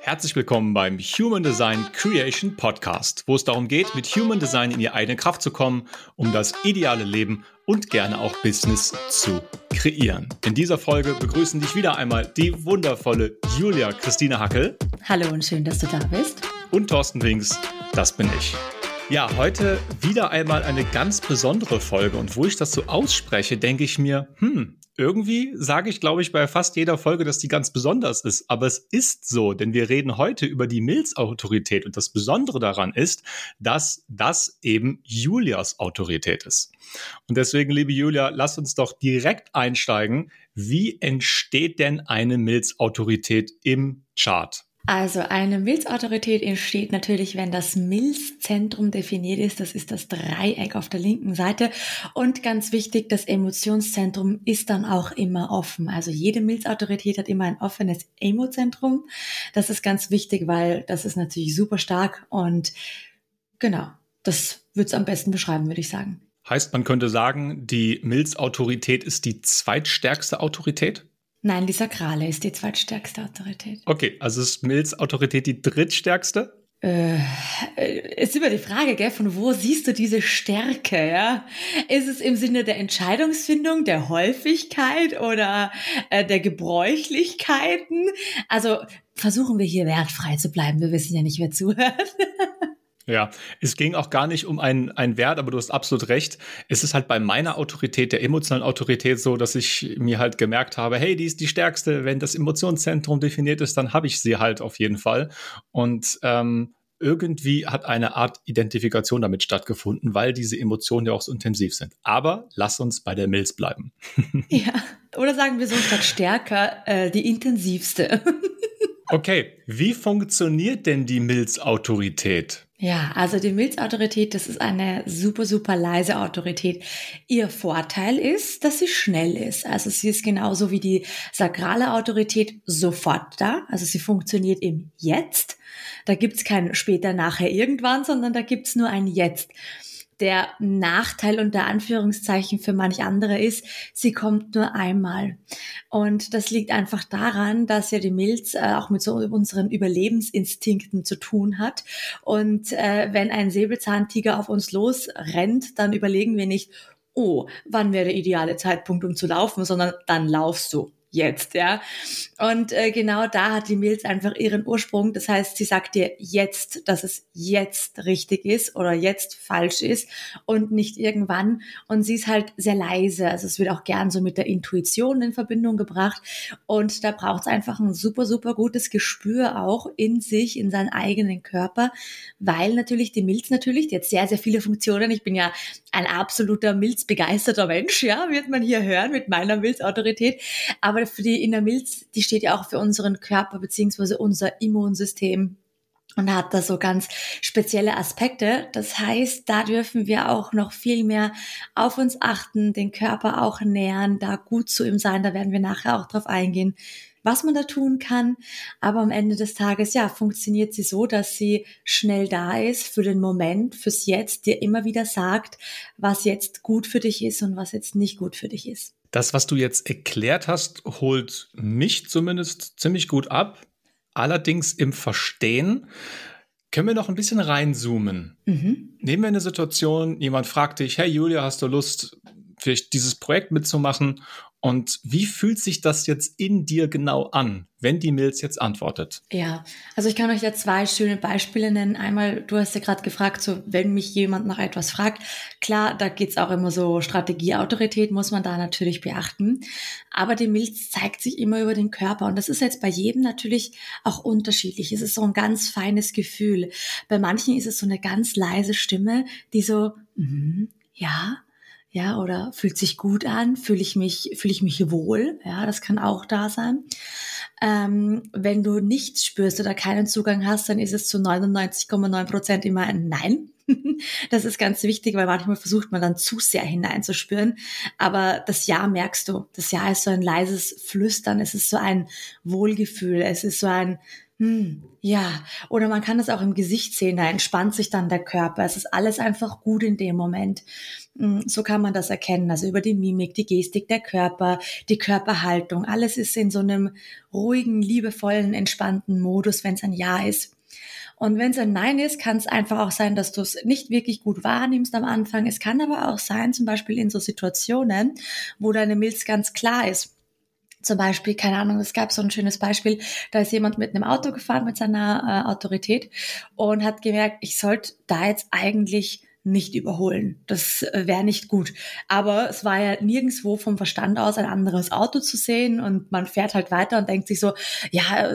Herzlich willkommen beim Human Design Creation Podcast, wo es darum geht, mit Human Design in die eigene Kraft zu kommen, um das ideale Leben und gerne auch Business zu kreieren. In dieser Folge begrüßen dich wieder einmal die wundervolle Julia Christine Hackel. Hallo und schön, dass du da bist. Und Thorsten Winks, das bin ich. Ja, heute wieder einmal eine ganz besondere Folge und wo ich das so ausspreche, denke ich mir, hm, irgendwie sage ich, glaube ich, bei fast jeder Folge, dass die ganz besonders ist. Aber es ist so, denn wir reden heute über die Milz-Autorität. Und das Besondere daran ist, dass das eben Julias Autorität ist. Und deswegen, liebe Julia, lass uns doch direkt einsteigen. Wie entsteht denn eine Milz-Autorität im Chart? Also eine Milzautorität entsteht natürlich, wenn das Milzzentrum definiert ist. Das ist das Dreieck auf der linken Seite. Und ganz wichtig, das Emotionszentrum ist dann auch immer offen. Also jede Milzautorität hat immer ein offenes Emozentrum. Das ist ganz wichtig, weil das ist natürlich super stark. Und genau, das wird es am besten beschreiben, würde ich sagen. Heißt, man könnte sagen, die Milzautorität ist die zweitstärkste Autorität? Nein, die Sakrale ist die zweitstärkste Autorität. Okay, also ist Mills Autorität die drittstärkste? Äh, ist immer die Frage, gell, von wo siehst du diese Stärke, ja? Ist es im Sinne der Entscheidungsfindung, der Häufigkeit oder äh, der Gebräuchlichkeiten? Also versuchen wir hier wertfrei zu bleiben. Wir wissen ja nicht, wer zuhört. Ja, es ging auch gar nicht um einen, einen Wert, aber du hast absolut recht. Es ist halt bei meiner Autorität, der emotionalen Autorität so, dass ich mir halt gemerkt habe, hey, die ist die stärkste. Wenn das Emotionszentrum definiert ist, dann habe ich sie halt auf jeden Fall. Und ähm, irgendwie hat eine Art Identifikation damit stattgefunden, weil diese Emotionen ja auch so intensiv sind. Aber lass uns bei der Milz bleiben. ja, oder sagen wir so statt stärker, äh, die intensivste. okay, wie funktioniert denn die Milz-Autorität? Ja, also die Milzautorität, das ist eine super, super leise Autorität. Ihr Vorteil ist, dass sie schnell ist. Also sie ist genauso wie die sakrale Autorität sofort da. Also sie funktioniert im Jetzt. Da gibt's kein später, nachher, irgendwann, sondern da gibt's nur ein Jetzt. Der Nachteil unter Anführungszeichen für manch andere ist, sie kommt nur einmal. Und das liegt einfach daran, dass ja die Milz äh, auch mit so unseren Überlebensinstinkten zu tun hat. Und äh, wenn ein Säbelzahntiger auf uns losrennt, dann überlegen wir nicht, oh, wann wäre der ideale Zeitpunkt, um zu laufen, sondern dann laufst du jetzt, ja. Und äh, genau da hat die Milz einfach ihren Ursprung. Das heißt, sie sagt dir jetzt, dass es jetzt richtig ist oder jetzt falsch ist und nicht irgendwann. Und sie ist halt sehr leise. Also es wird auch gern so mit der Intuition in Verbindung gebracht. Und da braucht es einfach ein super, super gutes Gespür auch in sich, in seinen eigenen Körper, weil natürlich die Milz natürlich, die hat sehr, sehr viele Funktionen. Ich bin ja ein absoluter Milzbegeisterter Mensch, ja, wird man hier hören mit meiner Milzautorität. Aber aber für die Innermilz, die steht ja auch für unseren Körper beziehungsweise unser Immunsystem und hat da so ganz spezielle Aspekte. Das heißt, da dürfen wir auch noch viel mehr auf uns achten, den Körper auch nähern, da gut zu ihm sein. Da werden wir nachher auch drauf eingehen, was man da tun kann. Aber am Ende des Tages, ja, funktioniert sie so, dass sie schnell da ist für den Moment, fürs Jetzt, dir immer wieder sagt, was jetzt gut für dich ist und was jetzt nicht gut für dich ist. Das, was du jetzt erklärt hast, holt mich zumindest ziemlich gut ab. Allerdings im Verstehen können wir noch ein bisschen reinzoomen. Mhm. Nehmen wir eine Situation, jemand fragt dich, hey Julia, hast du Lust, vielleicht dieses Projekt mitzumachen? Und wie fühlt sich das jetzt in dir genau an, wenn die Milz jetzt antwortet? Ja, also ich kann euch ja zwei schöne Beispiele nennen. Einmal, du hast ja gerade gefragt, so wenn mich jemand nach etwas fragt, klar, da geht's auch immer so Strategieautorität, muss man da natürlich beachten. Aber die Milz zeigt sich immer über den Körper und das ist jetzt bei jedem natürlich auch unterschiedlich. Es ist so ein ganz feines Gefühl. Bei manchen ist es so eine ganz leise Stimme, die so, mm, ja, ja, oder fühlt sich gut an, fühle ich mich, fühle ich mich wohl, ja, das kann auch da sein. Ähm, wenn du nichts spürst oder keinen Zugang hast, dann ist es zu 99,9 Prozent immer ein Nein. Das ist ganz wichtig, weil manchmal versucht man dann zu sehr hineinzuspüren. Aber das Ja merkst du. Das Ja ist so ein leises Flüstern. Es ist so ein Wohlgefühl. Es ist so ein, hm, ja, oder man kann es auch im Gesicht sehen, da entspannt sich dann der Körper. Es ist alles einfach gut in dem Moment. Hm, so kann man das erkennen. Also über die Mimik, die Gestik, der Körper, die Körperhaltung. Alles ist in so einem ruhigen, liebevollen, entspannten Modus, wenn es ein Ja ist. Und wenn es ein Nein ist, kann es einfach auch sein, dass du es nicht wirklich gut wahrnimmst am Anfang. Es kann aber auch sein, zum Beispiel in so Situationen, wo deine Milz ganz klar ist zum Beispiel, keine Ahnung, es gab so ein schönes Beispiel, da ist jemand mit einem Auto gefahren mit seiner äh, Autorität und hat gemerkt, ich sollte da jetzt eigentlich nicht überholen. Das äh, wäre nicht gut. Aber es war ja nirgendswo vom Verstand aus ein anderes Auto zu sehen und man fährt halt weiter und denkt sich so, ja,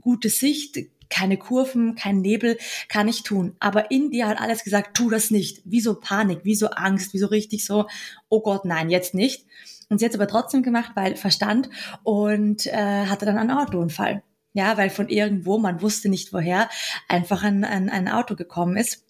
gute Sicht, keine Kurven, kein Nebel, kann ich tun. Aber in dir hat alles gesagt, tu das nicht. Wieso Panik, wieso Angst, wieso richtig so, oh Gott, nein, jetzt nicht. Und sie hat es aber trotzdem gemacht, weil Verstand und äh, hatte dann einen Autounfall. Ja, weil von irgendwo, man wusste nicht woher, einfach ein, ein, ein Auto gekommen ist.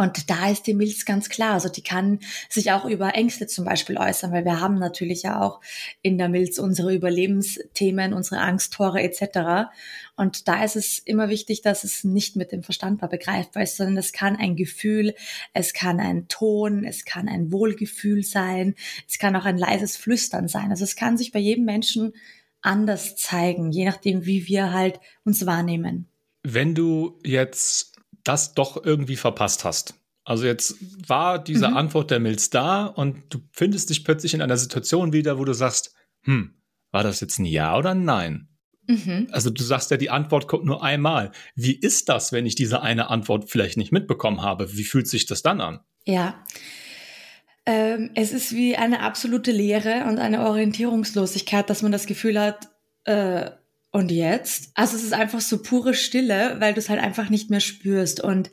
Und da ist die Milz ganz klar. Also die kann sich auch über Ängste zum Beispiel äußern, weil wir haben natürlich ja auch in der Milz unsere Überlebensthemen, unsere Angsttore etc. Und da ist es immer wichtig, dass es nicht mit dem Verstand begreifbar ist, sondern es kann ein Gefühl, es kann ein Ton, es kann ein Wohlgefühl sein, es kann auch ein leises Flüstern sein. Also es kann sich bei jedem Menschen anders zeigen, je nachdem, wie wir halt uns wahrnehmen. Wenn du jetzt das doch irgendwie verpasst hast. Also jetzt war diese mhm. Antwort der Milz da und du findest dich plötzlich in einer Situation wieder, wo du sagst, hm, war das jetzt ein Ja oder ein Nein? Mhm. Also du sagst ja, die Antwort kommt nur einmal. Wie ist das, wenn ich diese eine Antwort vielleicht nicht mitbekommen habe? Wie fühlt sich das dann an? Ja. Ähm, es ist wie eine absolute Leere und eine Orientierungslosigkeit, dass man das Gefühl hat, äh, und jetzt? Also es ist einfach so pure Stille, weil du es halt einfach nicht mehr spürst. Und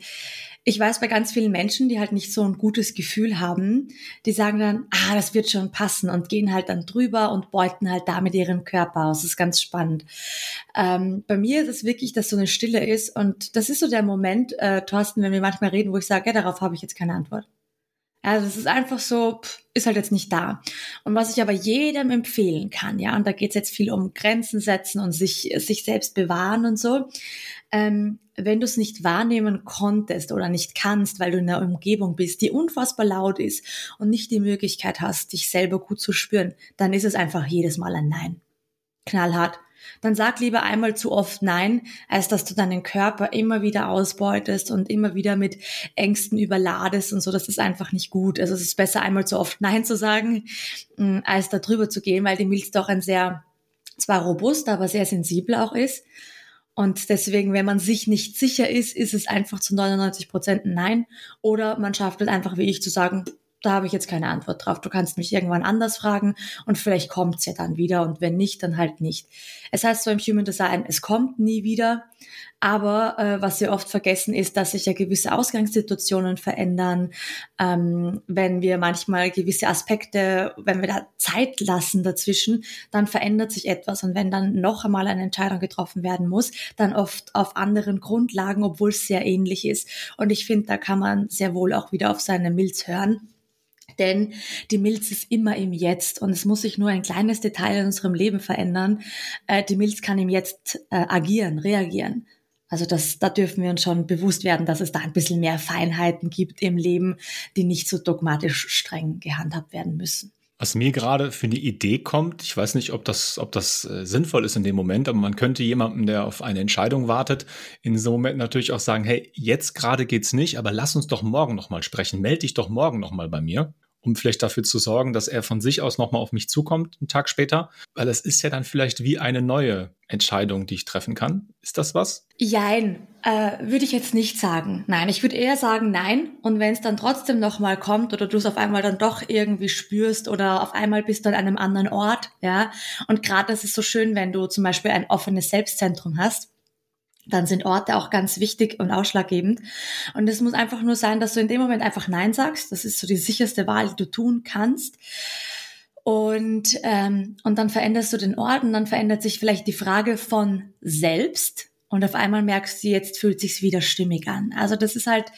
ich weiß bei ganz vielen Menschen, die halt nicht so ein gutes Gefühl haben, die sagen dann, ah, das wird schon passen und gehen halt dann drüber und beuten halt damit ihren Körper aus. Das ist ganz spannend. Ähm, bei mir ist es wirklich, dass so eine Stille ist und das ist so der Moment, äh, Thorsten, wenn wir manchmal reden, wo ich sage, ja, darauf habe ich jetzt keine Antwort. Also es ist einfach so, ist halt jetzt nicht da. Und was ich aber jedem empfehlen kann, ja, und da geht es jetzt viel um Grenzen setzen und sich, sich selbst bewahren und so, ähm, wenn du es nicht wahrnehmen konntest oder nicht kannst, weil du in einer Umgebung bist, die unfassbar laut ist und nicht die Möglichkeit hast, dich selber gut zu spüren, dann ist es einfach jedes Mal ein Nein. Knallhart dann sag lieber einmal zu oft Nein, als dass du deinen Körper immer wieder ausbeutest und immer wieder mit Ängsten überladest und so. Das ist einfach nicht gut. Also es ist besser einmal zu oft Nein zu sagen, mm, als da drüber zu gehen, weil die Milz doch ein sehr, zwar robust, aber sehr sensibel auch ist. Und deswegen, wenn man sich nicht sicher ist, ist es einfach zu 99 Prozent Nein. Oder man schafft es einfach, wie ich, zu sagen, da habe ich jetzt keine Antwort drauf. Du kannst mich irgendwann anders fragen und vielleicht kommt es ja dann wieder und wenn nicht, dann halt nicht. Es heißt so im Human Design, es kommt nie wieder, aber äh, was wir oft vergessen ist, dass sich ja gewisse Ausgangssituationen verändern, ähm, wenn wir manchmal gewisse Aspekte, wenn wir da Zeit lassen dazwischen, dann verändert sich etwas und wenn dann noch einmal eine Entscheidung getroffen werden muss, dann oft auf anderen Grundlagen, obwohl es sehr ähnlich ist. Und ich finde, da kann man sehr wohl auch wieder auf seine Milz hören denn die Milz ist immer im Jetzt und es muss sich nur ein kleines Detail in unserem Leben verändern. Äh, die Milz kann im Jetzt äh, agieren, reagieren. Also das, da dürfen wir uns schon bewusst werden, dass es da ein bisschen mehr Feinheiten gibt im Leben, die nicht so dogmatisch streng gehandhabt werden müssen. Was mir gerade für eine Idee kommt, ich weiß nicht, ob das, ob das äh, sinnvoll ist in dem Moment, aber man könnte jemandem, der auf eine Entscheidung wartet, in so einem Moment natürlich auch sagen, hey, jetzt gerade geht's nicht, aber lass uns doch morgen nochmal sprechen. Meld dich doch morgen nochmal bei mir um vielleicht dafür zu sorgen, dass er von sich aus nochmal auf mich zukommt, einen Tag später. Weil es ist ja dann vielleicht wie eine neue Entscheidung, die ich treffen kann. Ist das was? Jein, äh, würde ich jetzt nicht sagen. Nein, ich würde eher sagen nein. Und wenn es dann trotzdem nochmal kommt oder du es auf einmal dann doch irgendwie spürst oder auf einmal bist du an einem anderen Ort, ja. Und gerade das ist so schön, wenn du zum Beispiel ein offenes Selbstzentrum hast dann sind Orte auch ganz wichtig und ausschlaggebend. Und es muss einfach nur sein, dass du in dem Moment einfach Nein sagst. Das ist so die sicherste Wahl, die du tun kannst. Und, ähm, und dann veränderst du den Ort und dann verändert sich vielleicht die Frage von selbst. Und auf einmal merkst du, jetzt fühlt sich's wieder stimmig an. Also das ist halt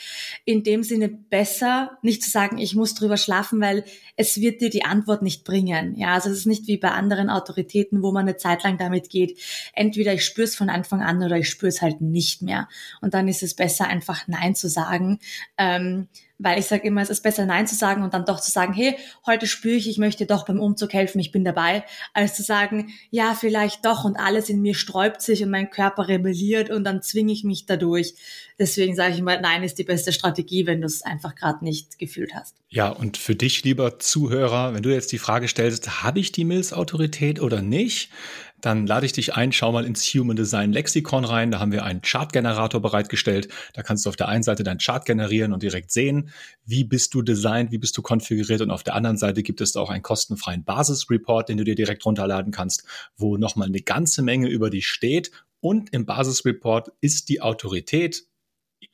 in dem Sinne besser, nicht zu sagen, ich muss drüber schlafen, weil es wird dir die Antwort nicht bringen. Ja, also es ist nicht wie bei anderen Autoritäten, wo man eine Zeit lang damit geht. Entweder ich spüre es von Anfang an oder ich spüre es halt nicht mehr. Und dann ist es besser, einfach Nein zu sagen. Ähm, weil ich sage immer, es ist besser Nein zu sagen und dann doch zu sagen, hey, heute spüre ich, ich möchte doch beim Umzug helfen, ich bin dabei, als zu sagen, ja, vielleicht doch und alles in mir sträubt sich und mein Körper rebelliert und dann zwinge ich mich dadurch. Deswegen sage ich immer, Nein ist die beste Strategie, wenn du es einfach gerade nicht gefühlt hast. Ja, und für dich, lieber Zuhörer, wenn du jetzt die Frage stellst, habe ich die Mills-Autorität oder nicht? Dann lade ich dich ein, schau mal ins Human Design Lexikon rein. Da haben wir einen Chartgenerator bereitgestellt. Da kannst du auf der einen Seite deinen Chart generieren und direkt sehen, wie bist du designt, wie bist du konfiguriert. Und auf der anderen Seite gibt es auch einen kostenfreien Basisreport, den du dir direkt runterladen kannst, wo nochmal eine ganze Menge über dich steht. Und im Basisreport ist die Autorität,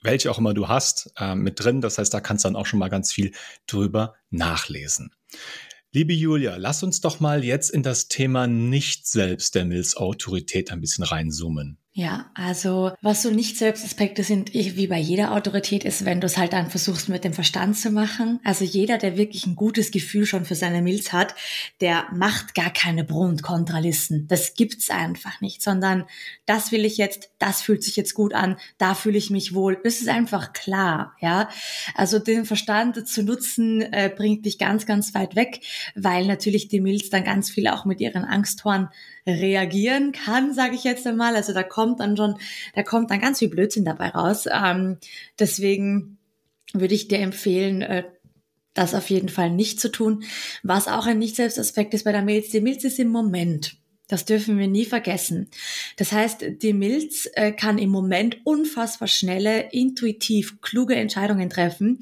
welche auch immer du hast, äh, mit drin. Das heißt, da kannst du dann auch schon mal ganz viel drüber nachlesen. Liebe Julia, lass uns doch mal jetzt in das Thema nicht selbst der Mills-Autorität ein bisschen reinzoomen. Ja, also was so nicht Selbstaspekte sind, wie bei jeder Autorität, ist, wenn du es halt dann versuchst mit dem Verstand zu machen. Also jeder, der wirklich ein gutes Gefühl schon für seine Milz hat, der macht gar keine Pro- und Kontralisten. Das gibt's einfach nicht, sondern das will ich jetzt, das fühlt sich jetzt gut an, da fühle ich mich wohl. Das ist einfach klar, ja. Also den Verstand zu nutzen, äh, bringt dich ganz, ganz weit weg, weil natürlich die Milz dann ganz viel auch mit ihren Angsttoren reagieren kann, sage ich jetzt einmal. Also da kommt dann schon, da kommt dann ganz viel Blödsinn dabei raus. Ähm, deswegen würde ich dir empfehlen, äh, das auf jeden Fall nicht zu tun. Was auch ein Nicht-Selbstaspekt ist bei der Milz, die Milz ist im Moment. Das dürfen wir nie vergessen. Das heißt, die Milz äh, kann im Moment unfassbar schnelle, intuitiv kluge Entscheidungen treffen.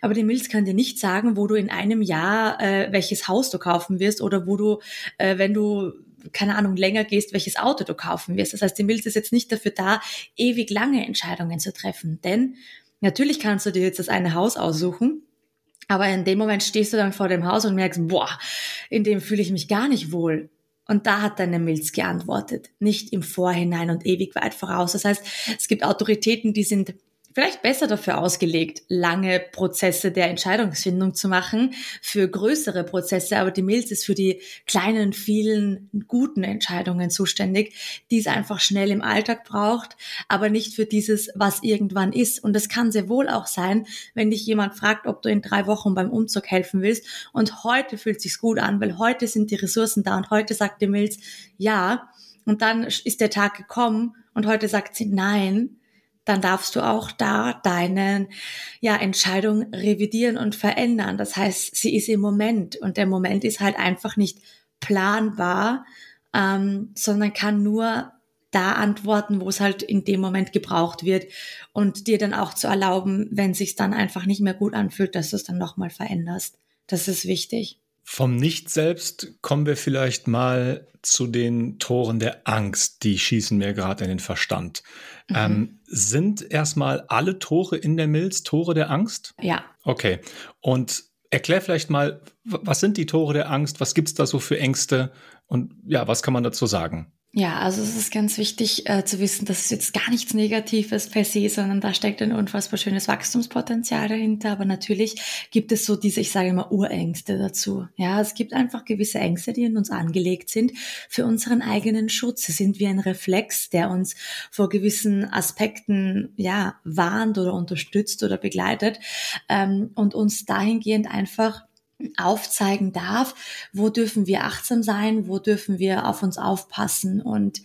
Aber die Milz kann dir nicht sagen, wo du in einem Jahr äh, welches Haus du kaufen wirst oder wo du, äh, wenn du keine Ahnung, länger gehst, welches Auto du kaufen wirst. Das heißt, die Milz ist jetzt nicht dafür da, ewig lange Entscheidungen zu treffen. Denn natürlich kannst du dir jetzt das eine Haus aussuchen, aber in dem Moment stehst du dann vor dem Haus und merkst, boah, in dem fühle ich mich gar nicht wohl. Und da hat deine Milz geantwortet, nicht im Vorhinein und ewig weit voraus. Das heißt, es gibt Autoritäten, die sind vielleicht besser dafür ausgelegt, lange Prozesse der Entscheidungsfindung zu machen, für größere Prozesse, aber die Milz ist für die kleinen, vielen guten Entscheidungen zuständig, die es einfach schnell im Alltag braucht, aber nicht für dieses, was irgendwann ist. Und es kann sehr wohl auch sein, wenn dich jemand fragt, ob du in drei Wochen beim Umzug helfen willst. Und heute fühlt sich's gut an, weil heute sind die Ressourcen da und heute sagt die Milz ja. Und dann ist der Tag gekommen und heute sagt sie nein dann darfst du auch da deine ja, Entscheidung revidieren und verändern. Das heißt, sie ist im Moment und der Moment ist halt einfach nicht planbar, ähm, sondern kann nur da antworten, wo es halt in dem Moment gebraucht wird und dir dann auch zu erlauben, wenn sich dann einfach nicht mehr gut anfühlt, dass du es dann nochmal veränderst. Das ist wichtig. Vom Nicht-Selbst kommen wir vielleicht mal zu den Toren der Angst. Die schießen mir gerade in den Verstand. Mhm. Ähm, sind erstmal alle Tore in der Milz Tore der Angst? Ja. Okay. Und erklär vielleicht mal, was sind die Tore der Angst? Was gibt es da so für Ängste? Und ja, was kann man dazu sagen? Ja, also es ist ganz wichtig äh, zu wissen, dass es jetzt gar nichts Negatives per se, sondern da steckt ein unfassbar schönes Wachstumspotenzial dahinter. Aber natürlich gibt es so diese, ich sage immer, Urängste dazu. Ja, es gibt einfach gewisse Ängste, die in uns angelegt sind für unseren eigenen Schutz. Sie sind wie ein Reflex, der uns vor gewissen Aspekten ja warnt oder unterstützt oder begleitet ähm, und uns dahingehend einfach aufzeigen darf, wo dürfen wir achtsam sein, wo dürfen wir auf uns aufpassen und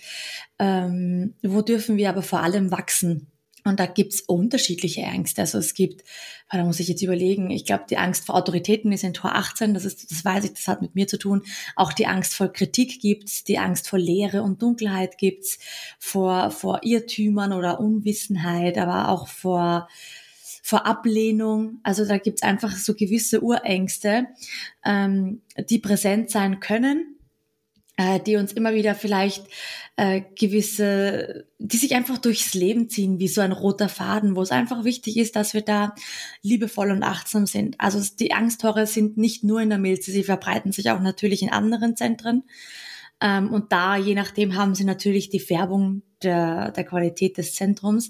ähm, wo dürfen wir aber vor allem wachsen. Und da gibt's unterschiedliche Ängste. Also es gibt, da muss ich jetzt überlegen, ich glaube, die Angst vor Autoritäten ist in Tor 18, das ist, das weiß ich, das hat mit mir zu tun. Auch die Angst vor Kritik gibt's, die Angst vor Leere und Dunkelheit gibt's, vor, vor Irrtümern oder Unwissenheit, aber auch vor vor Ablehnung. Also da gibt's einfach so gewisse Urängste, ähm, die präsent sein können, äh, die uns immer wieder vielleicht äh, gewisse, die sich einfach durchs Leben ziehen, wie so ein roter Faden, wo es einfach wichtig ist, dass wir da liebevoll und achtsam sind. Also die Angsttore sind nicht nur in der Milze, sie verbreiten sich auch natürlich in anderen Zentren. Ähm, und da, je nachdem, haben sie natürlich die Färbung der, der Qualität des Zentrums.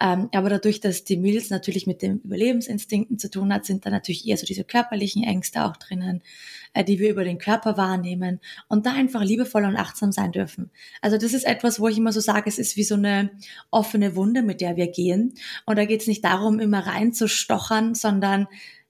Ähm, aber dadurch, dass die Milz natürlich mit den Überlebensinstinkten zu tun hat, sind da natürlich eher so diese körperlichen Ängste auch drinnen, äh, die wir über den Körper wahrnehmen und da einfach liebevoll und achtsam sein dürfen. Also das ist etwas, wo ich immer so sage, es ist wie so eine offene Wunde, mit der wir gehen. Und da geht es nicht darum, immer reinzustochern, sondern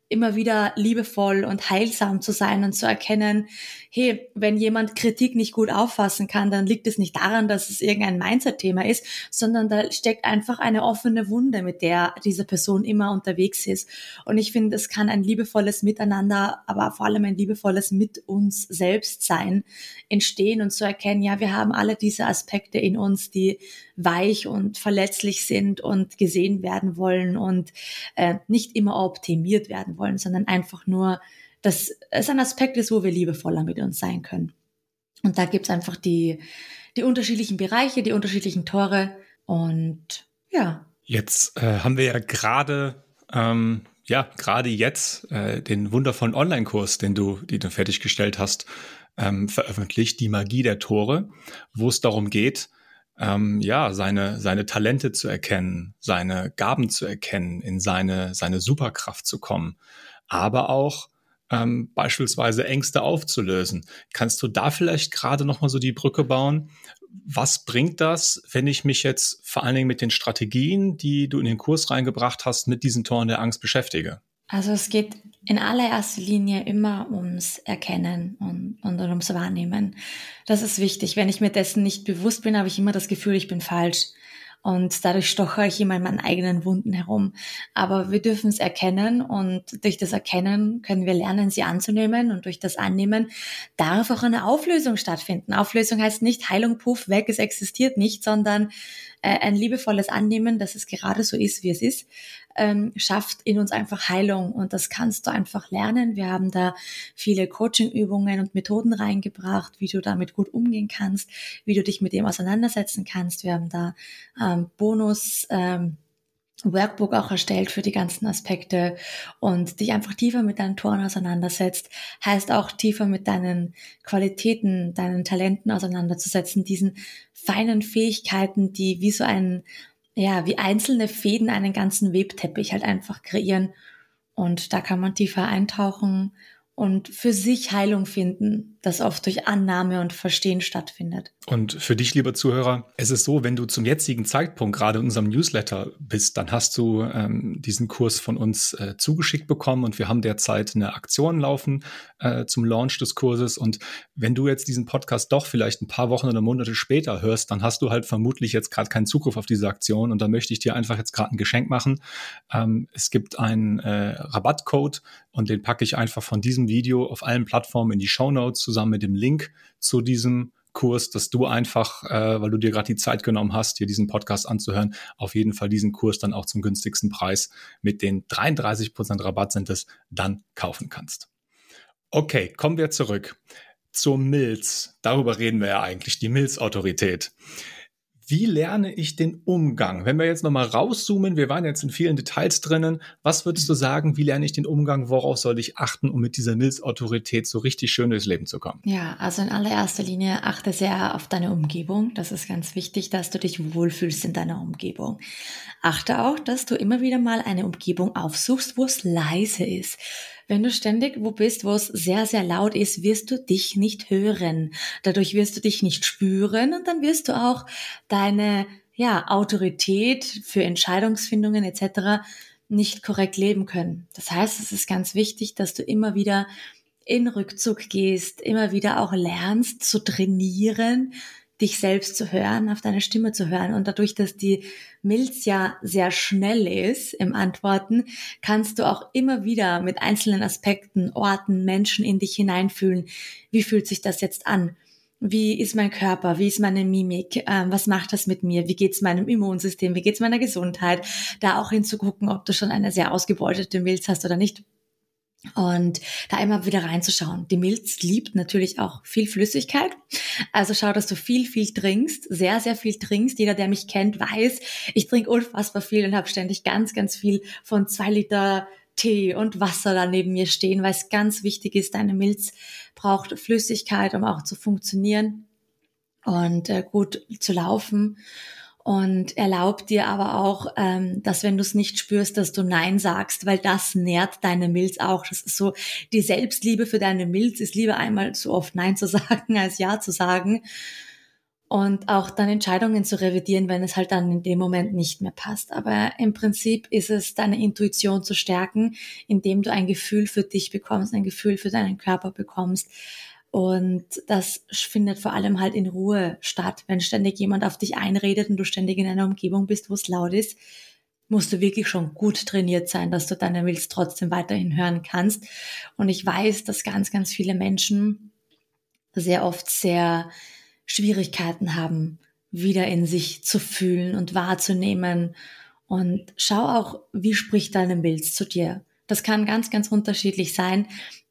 immer wieder liebevoll und heilsam zu sein und zu erkennen, hey, wenn jemand Kritik nicht gut auffassen kann, dann liegt es nicht daran, dass es irgendein Mindset-Thema ist, sondern da steckt einfach eine offene Wunde, mit der diese Person immer unterwegs ist. Und ich finde, es kann ein liebevolles Miteinander, aber vor allem ein liebevolles mit uns selbst sein, entstehen und zu erkennen, ja, wir haben alle diese Aspekte in uns, die weich und verletzlich sind und gesehen werden wollen und äh, nicht immer optimiert werden wollen, sondern einfach nur dass es ein Aspekt ist, wo wir liebevoller mit uns sein können. Und da gibt's einfach die, die unterschiedlichen Bereiche, die unterschiedlichen Tore und ja. Jetzt äh, haben wir ja gerade ähm, ja gerade jetzt äh, den wundervollen Online-Kurs, den du, den du fertiggestellt hast, ähm, veröffentlicht, die Magie der Tore, wo es darum geht, ähm, ja seine seine Talente zu erkennen, seine Gaben zu erkennen, in seine seine Superkraft zu kommen, aber auch ähm, beispielsweise Ängste aufzulösen. Kannst du da vielleicht gerade noch mal so die Brücke bauen? Was bringt das, wenn ich mich jetzt vor allen Dingen mit den Strategien, die du in den Kurs reingebracht hast, mit diesen Toren der Angst beschäftige? Also es geht in allererster Linie immer ums Erkennen und, und ums Wahrnehmen. Das ist wichtig. Wenn ich mir dessen nicht bewusst bin, habe ich immer das Gefühl, ich bin falsch und dadurch stochere ich immer in meinen eigenen Wunden herum. Aber wir dürfen es erkennen und durch das Erkennen können wir lernen, sie anzunehmen und durch das Annehmen darf auch eine Auflösung stattfinden. Auflösung heißt nicht Heilung, puff, weg, es existiert nicht, sondern äh, ein liebevolles Annehmen, dass es gerade so ist, wie es ist, ähm, schafft in uns einfach Heilung und das kannst du einfach lernen. Wir haben da viele Coaching-Übungen und Methoden reingebracht, wie du damit gut umgehen kannst, wie du dich mit dem auseinandersetzen kannst. Wir haben da ähm, Bonus. Ähm, Workbook auch erstellt für die ganzen Aspekte und dich einfach tiefer mit deinen Toren auseinandersetzt, heißt auch tiefer mit deinen Qualitäten, deinen Talenten auseinanderzusetzen, diesen feinen Fähigkeiten, die wie so ein ja, wie einzelne Fäden einen ganzen Webteppich halt einfach kreieren. Und da kann man tiefer eintauchen und für sich Heilung finden, das oft durch Annahme und Verstehen stattfindet. Und für dich, lieber Zuhörer, es ist so, wenn du zum jetzigen Zeitpunkt gerade in unserem Newsletter bist, dann hast du ähm, diesen Kurs von uns äh, zugeschickt bekommen und wir haben derzeit eine Aktion laufen äh, zum Launch des Kurses. Und wenn du jetzt diesen Podcast doch vielleicht ein paar Wochen oder Monate später hörst, dann hast du halt vermutlich jetzt gerade keinen Zugriff auf diese Aktion und da möchte ich dir einfach jetzt gerade ein Geschenk machen. Ähm, es gibt einen äh, Rabattcode und den packe ich einfach von diesem Video auf allen Plattformen in die Show Notes zusammen mit dem Link zu diesem Kurs, dass du einfach, äh, weil du dir gerade die Zeit genommen hast, dir diesen Podcast anzuhören, auf jeden Fall diesen Kurs dann auch zum günstigsten Preis mit den 33 Prozent Rabatt sind es, dann kaufen kannst. Okay, kommen wir zurück zur Milz. Darüber reden wir ja eigentlich, die Milz-Autorität. Wie lerne ich den Umgang? Wenn wir jetzt nochmal rauszoomen, wir waren jetzt in vielen Details drinnen. Was würdest du sagen, wie lerne ich den Umgang? Worauf soll ich achten, um mit dieser Milzautorität so richtig schön durchs Leben zu kommen? Ja, also in allererster Linie achte sehr auf deine Umgebung. Das ist ganz wichtig, dass du dich wohlfühlst in deiner Umgebung. Achte auch, dass du immer wieder mal eine Umgebung aufsuchst, wo es leise ist wenn du ständig wo bist, wo es sehr, sehr laut ist, wirst du dich nicht hören. Dadurch wirst du dich nicht spüren und dann wirst du auch deine ja, Autorität für Entscheidungsfindungen etc. nicht korrekt leben können. Das heißt, es ist ganz wichtig, dass du immer wieder in Rückzug gehst, immer wieder auch lernst zu trainieren, dich selbst zu hören, auf deine Stimme zu hören. Und dadurch, dass die Milz ja sehr schnell ist im Antworten, kannst du auch immer wieder mit einzelnen Aspekten, Orten, Menschen in dich hineinfühlen. Wie fühlt sich das jetzt an? Wie ist mein Körper? Wie ist meine Mimik? Ähm, was macht das mit mir? Wie geht's meinem Immunsystem? Wie geht's meiner Gesundheit? Da auch hinzugucken, ob du schon eine sehr ausgebeutete Milz hast oder nicht. Und da immer wieder reinzuschauen. Die Milz liebt natürlich auch viel Flüssigkeit. Also schau, dass du viel, viel trinkst, sehr, sehr viel trinkst. Jeder, der mich kennt, weiß, ich trinke unfassbar viel und habe ständig ganz, ganz viel von zwei Liter Tee und Wasser da neben mir stehen, weil es ganz wichtig ist, deine Milz braucht Flüssigkeit, um auch zu funktionieren. und äh, gut zu laufen und erlaubt dir aber auch, ähm, dass wenn du es nicht spürst, dass du Nein sagst, weil das nährt deine Milz auch. Das ist so, die Selbstliebe für deine Milz ist lieber einmal so oft Nein zu sagen, als Ja zu sagen. Und auch dann Entscheidungen zu revidieren, wenn es halt dann in dem Moment nicht mehr passt. Aber im Prinzip ist es deine Intuition zu stärken, indem du ein Gefühl für dich bekommst, ein Gefühl für deinen Körper bekommst, und das findet vor allem halt in Ruhe statt. Wenn ständig jemand auf dich einredet und du ständig in einer Umgebung bist, wo es laut ist, musst du wirklich schon gut trainiert sein, dass du deine Milz trotzdem weiterhin hören kannst. Und ich weiß, dass ganz, ganz viele Menschen sehr oft sehr Schwierigkeiten haben, wieder in sich zu fühlen und wahrzunehmen. Und schau auch, wie spricht deine Milz zu dir. Das kann ganz, ganz unterschiedlich sein.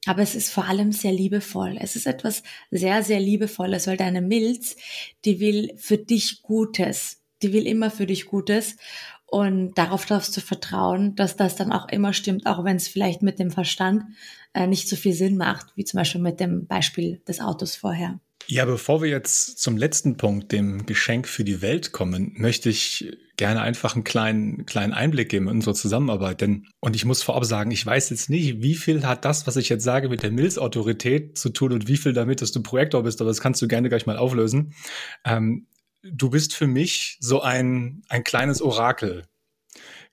Aber es ist vor allem sehr liebevoll. Es ist etwas sehr, sehr liebevolles, weil deine Milz, die will für dich Gutes. Die will immer für dich Gutes. Und darauf darfst du vertrauen, dass das dann auch immer stimmt, auch wenn es vielleicht mit dem Verstand äh, nicht so viel Sinn macht, wie zum Beispiel mit dem Beispiel des Autos vorher. Ja, bevor wir jetzt zum letzten Punkt, dem Geschenk für die Welt kommen, möchte ich gerne einfach einen kleinen, kleinen Einblick geben in unsere Zusammenarbeit. Denn, und ich muss vorab sagen, ich weiß jetzt nicht, wie viel hat das, was ich jetzt sage, mit der Milz-Autorität zu tun und wie viel damit, dass du Projektor bist, aber das kannst du gerne gleich mal auflösen. Ähm, du bist für mich so ein, ein kleines Orakel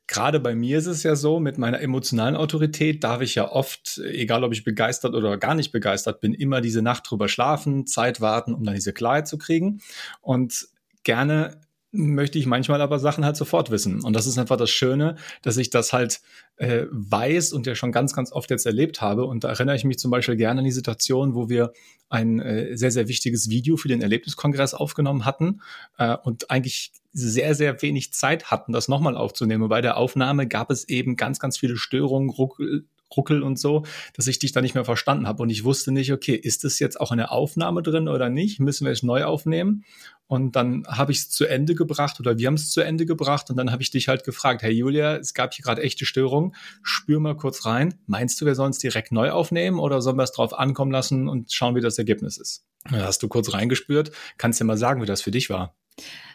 gerade bei mir ist es ja so, mit meiner emotionalen Autorität darf ich ja oft, egal ob ich begeistert oder gar nicht begeistert bin, immer diese Nacht drüber schlafen, Zeit warten, um dann diese Klarheit zu kriegen. Und gerne möchte ich manchmal aber Sachen halt sofort wissen. Und das ist einfach das Schöne, dass ich das halt äh, weiß und ja schon ganz, ganz oft jetzt erlebt habe. Und da erinnere ich mich zum Beispiel gerne an die Situation, wo wir ein äh, sehr, sehr wichtiges Video für den Erlebniskongress aufgenommen hatten äh, und eigentlich sehr, sehr wenig Zeit hatten, das nochmal aufzunehmen. Bei der Aufnahme gab es eben ganz, ganz viele Störungen, Ruckel, Ruckel und so, dass ich dich da nicht mehr verstanden habe. Und ich wusste nicht, okay, ist das jetzt auch eine Aufnahme drin oder nicht? Müssen wir es neu aufnehmen? Und dann habe ich es zu Ende gebracht oder wir haben es zu Ende gebracht und dann habe ich dich halt gefragt, hey Julia, es gab hier gerade echte Störungen, spür mal kurz rein. Meinst du, wir sollen es direkt neu aufnehmen oder sollen wir es drauf ankommen lassen und schauen, wie das Ergebnis ist? Da hast du kurz reingespürt. Kannst du dir mal sagen, wie das für dich war?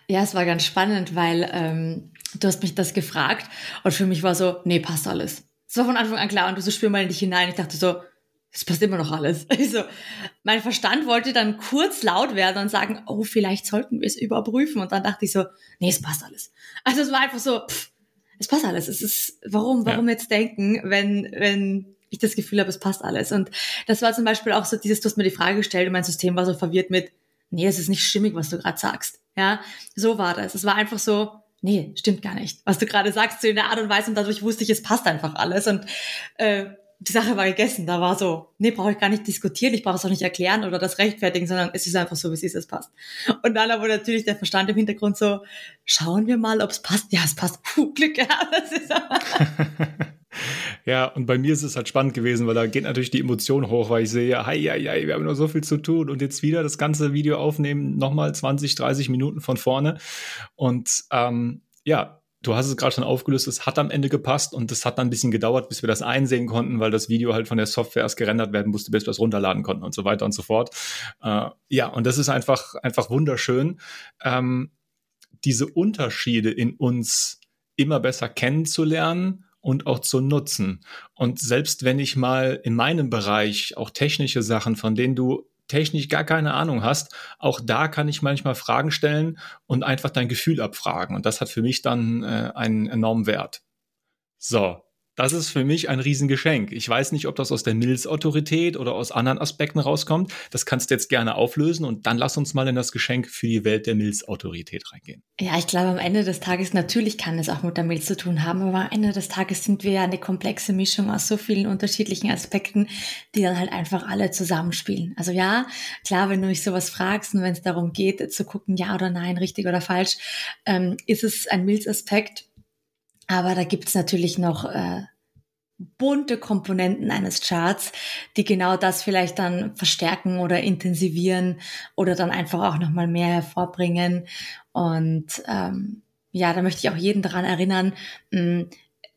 Ja, es war ganz spannend, weil ähm, du hast mich das gefragt und für mich war so, nee, passt alles. Es war von Anfang an klar und du so spür mal in dich hinein. Ich dachte so, es passt immer noch alles. Also, mein Verstand wollte dann kurz laut werden und sagen, oh, vielleicht sollten wir es überprüfen. Und dann dachte ich so, nee, es passt alles. Also es war einfach so, pff, es passt alles. Es ist, warum, warum ja. jetzt denken, wenn, wenn ich das Gefühl habe, es passt alles. Und das war zum Beispiel auch so dieses, du hast mir die Frage gestellt und mein System war so verwirrt mit, nee, es ist nicht stimmig, was du gerade sagst. Ja, so war das. Es war einfach so, nee, stimmt gar nicht. Was du gerade sagst, so in der Art und Weise und dadurch wusste ich, es passt einfach alles. Und äh, die Sache war gegessen. Da war so, nee, brauche ich gar nicht diskutieren, ich brauche es auch nicht erklären oder das rechtfertigen, sondern es ist einfach so, wie es ist, es passt. Und dann aber natürlich der Verstand im Hintergrund so, schauen wir mal, ob es passt. Ja, es passt. Puh, Glück gehabt. ja, und bei mir ist es halt spannend gewesen, weil da geht natürlich die Emotion hoch, weil ich sehe, hei, hei, hei, wir haben noch so viel zu tun und jetzt wieder das ganze Video aufnehmen, nochmal 20, 30 Minuten von vorne. Und ähm, ja, du hast es gerade schon aufgelöst, es hat am Ende gepasst und es hat dann ein bisschen gedauert, bis wir das einsehen konnten, weil das Video halt von der Software erst gerendert werden musste, bis wir es runterladen konnten und so weiter und so fort. Äh, ja, und das ist einfach, einfach wunderschön, ähm, diese Unterschiede in uns immer besser kennenzulernen und auch zu nutzen. Und selbst wenn ich mal in meinem Bereich auch technische Sachen, von denen du technisch gar keine Ahnung hast, auch da kann ich manchmal Fragen stellen und einfach dein Gefühl abfragen. Und das hat für mich dann äh, einen enormen Wert. So, das ist für mich ein Riesengeschenk. Ich weiß nicht, ob das aus der Milz-Autorität oder aus anderen Aspekten rauskommt. Das kannst du jetzt gerne auflösen und dann lass uns mal in das Geschenk für die Welt der Milz-Autorität reingehen. Ja, ich glaube, am Ende des Tages, natürlich kann es auch mit der Milz zu tun haben, aber am Ende des Tages sind wir ja eine komplexe Mischung aus so vielen unterschiedlichen Aspekten, die dann halt einfach alle zusammenspielen. Also ja, klar, wenn du mich sowas fragst und wenn es darum geht, zu gucken, ja oder nein, richtig oder falsch, ähm, ist es ein Milz-Aspekt aber da gibt's natürlich noch äh, bunte Komponenten eines Charts, die genau das vielleicht dann verstärken oder intensivieren oder dann einfach auch nochmal mehr hervorbringen. Und ähm, ja, da möchte ich auch jeden daran erinnern, mh,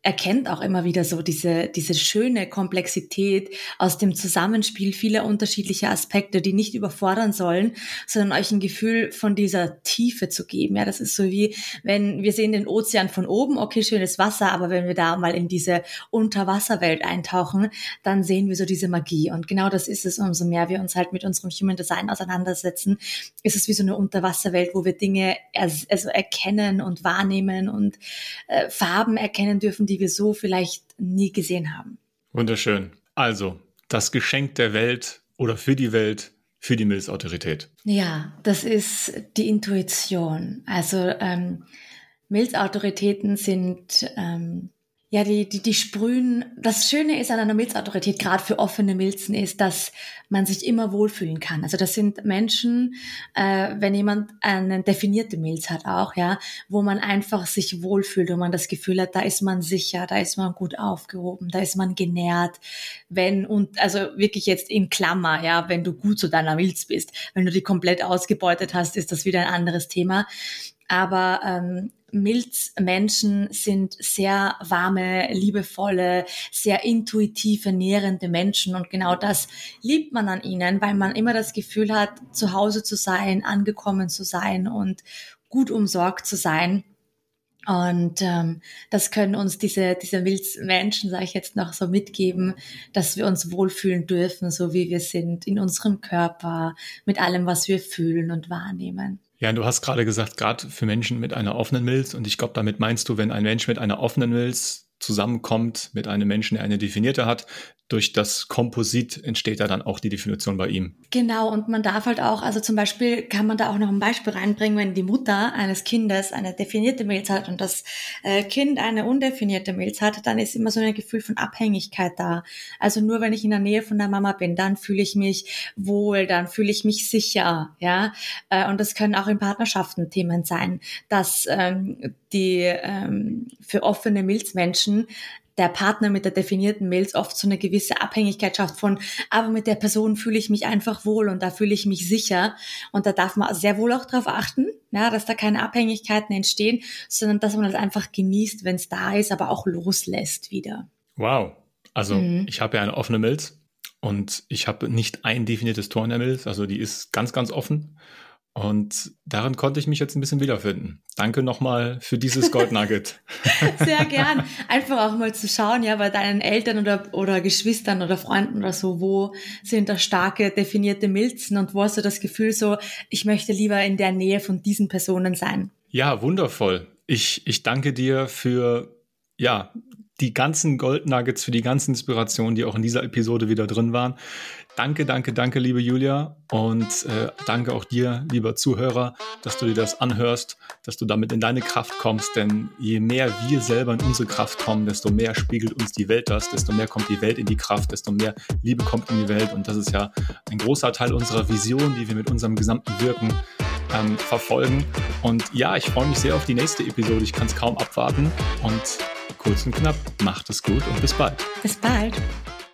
erkennt auch immer wieder so diese, diese schöne Komplexität aus dem Zusammenspiel vieler unterschiedlicher Aspekte, die nicht überfordern sollen, sondern euch ein Gefühl von dieser Tiefe zu geben. Ja, das ist so wie, wenn wir sehen den Ozean von oben, okay, schönes Wasser, aber wenn wir da mal in diese Unterwasserwelt eintauchen, dann sehen wir so diese Magie. Und genau das ist es, umso mehr wir uns halt mit unserem Human Design auseinandersetzen, ist es wie so eine Unterwasserwelt, wo wir Dinge also erkennen und wahrnehmen und äh, Farben erkennen dürfen, die wir so vielleicht nie gesehen haben. Wunderschön. Also, das Geschenk der Welt oder für die Welt, für die Milzautorität. Ja, das ist die Intuition. Also ähm, Milzautoritäten sind ähm, ja, die, die, die sprühen. Das Schöne ist an einer Milzautorität, gerade für offene Milzen, ist, dass man sich immer wohlfühlen kann. Also das sind Menschen, äh, wenn jemand eine definierte Milz hat auch, ja, wo man einfach sich wohlfühlt, wo man das Gefühl hat, da ist man sicher, da ist man gut aufgehoben, da ist man genährt. Wenn, und also wirklich jetzt in Klammer, ja, wenn du gut zu deiner Milz bist. Wenn du die komplett ausgebeutet hast, ist das wieder ein anderes Thema. Aber ähm, Milzmenschen sind sehr warme, liebevolle, sehr intuitive, nährende Menschen und genau das liebt man an ihnen, weil man immer das Gefühl hat, zu Hause zu sein, angekommen zu sein und gut umsorgt zu sein. Und ähm, das können uns diese, diese Milzmenschen, sage ich jetzt noch so mitgeben, dass wir uns wohlfühlen dürfen, so wie wir sind, in unserem Körper, mit allem, was wir fühlen und wahrnehmen. Ja, du hast gerade gesagt, gerade für Menschen mit einer offenen Milz. Und ich glaube, damit meinst du, wenn ein Mensch mit einer offenen Milz zusammenkommt mit einem Menschen, der eine definierte hat, durch das Komposit entsteht ja dann auch die Definition bei ihm. Genau, und man darf halt auch, also zum Beispiel kann man da auch noch ein Beispiel reinbringen, wenn die Mutter eines Kindes eine definierte Milz hat und das äh, Kind eine undefinierte Milz hat, dann ist immer so ein Gefühl von Abhängigkeit da. Also nur wenn ich in der Nähe von der Mama bin, dann fühle ich mich wohl, dann fühle ich mich sicher, ja. Äh, und das können auch in Partnerschaften Themen sein, dass ähm, die ähm, für offene Milzmenschen der Partner mit der definierten Milz oft so eine gewisse Abhängigkeit schafft von, aber mit der Person fühle ich mich einfach wohl und da fühle ich mich sicher. Und da darf man sehr wohl auch darauf achten, ja, dass da keine Abhängigkeiten entstehen, sondern dass man das einfach genießt, wenn es da ist, aber auch loslässt wieder. Wow. Also mhm. ich habe ja eine offene Milz und ich habe nicht ein definiertes Tor in der Milz, also die ist ganz, ganz offen. Und darin konnte ich mich jetzt ein bisschen wiederfinden. Danke nochmal für dieses Gold Nugget. Sehr gern. Einfach auch mal zu schauen, ja, bei deinen Eltern oder, oder Geschwistern oder Freunden oder so, wo sind da starke, definierte Milzen und wo hast du das Gefühl so, ich möchte lieber in der Nähe von diesen Personen sein? Ja, wundervoll. Ich, ich danke dir für, ja, die ganzen Gold Nuggets, für die ganzen Inspirationen, die auch in dieser Episode wieder drin waren. Danke, danke, danke, liebe Julia. Und äh, danke auch dir, lieber Zuhörer, dass du dir das anhörst, dass du damit in deine Kraft kommst. Denn je mehr wir selber in unsere Kraft kommen, desto mehr spiegelt uns die Welt das, desto mehr kommt die Welt in die Kraft, desto mehr Liebe kommt in die Welt. Und das ist ja ein großer Teil unserer Vision, die wir mit unserem gesamten Wirken ähm, verfolgen. Und ja, ich freue mich sehr auf die nächste Episode. Ich kann es kaum abwarten. Und kurz und knapp, macht es gut und bis bald. Bis bald.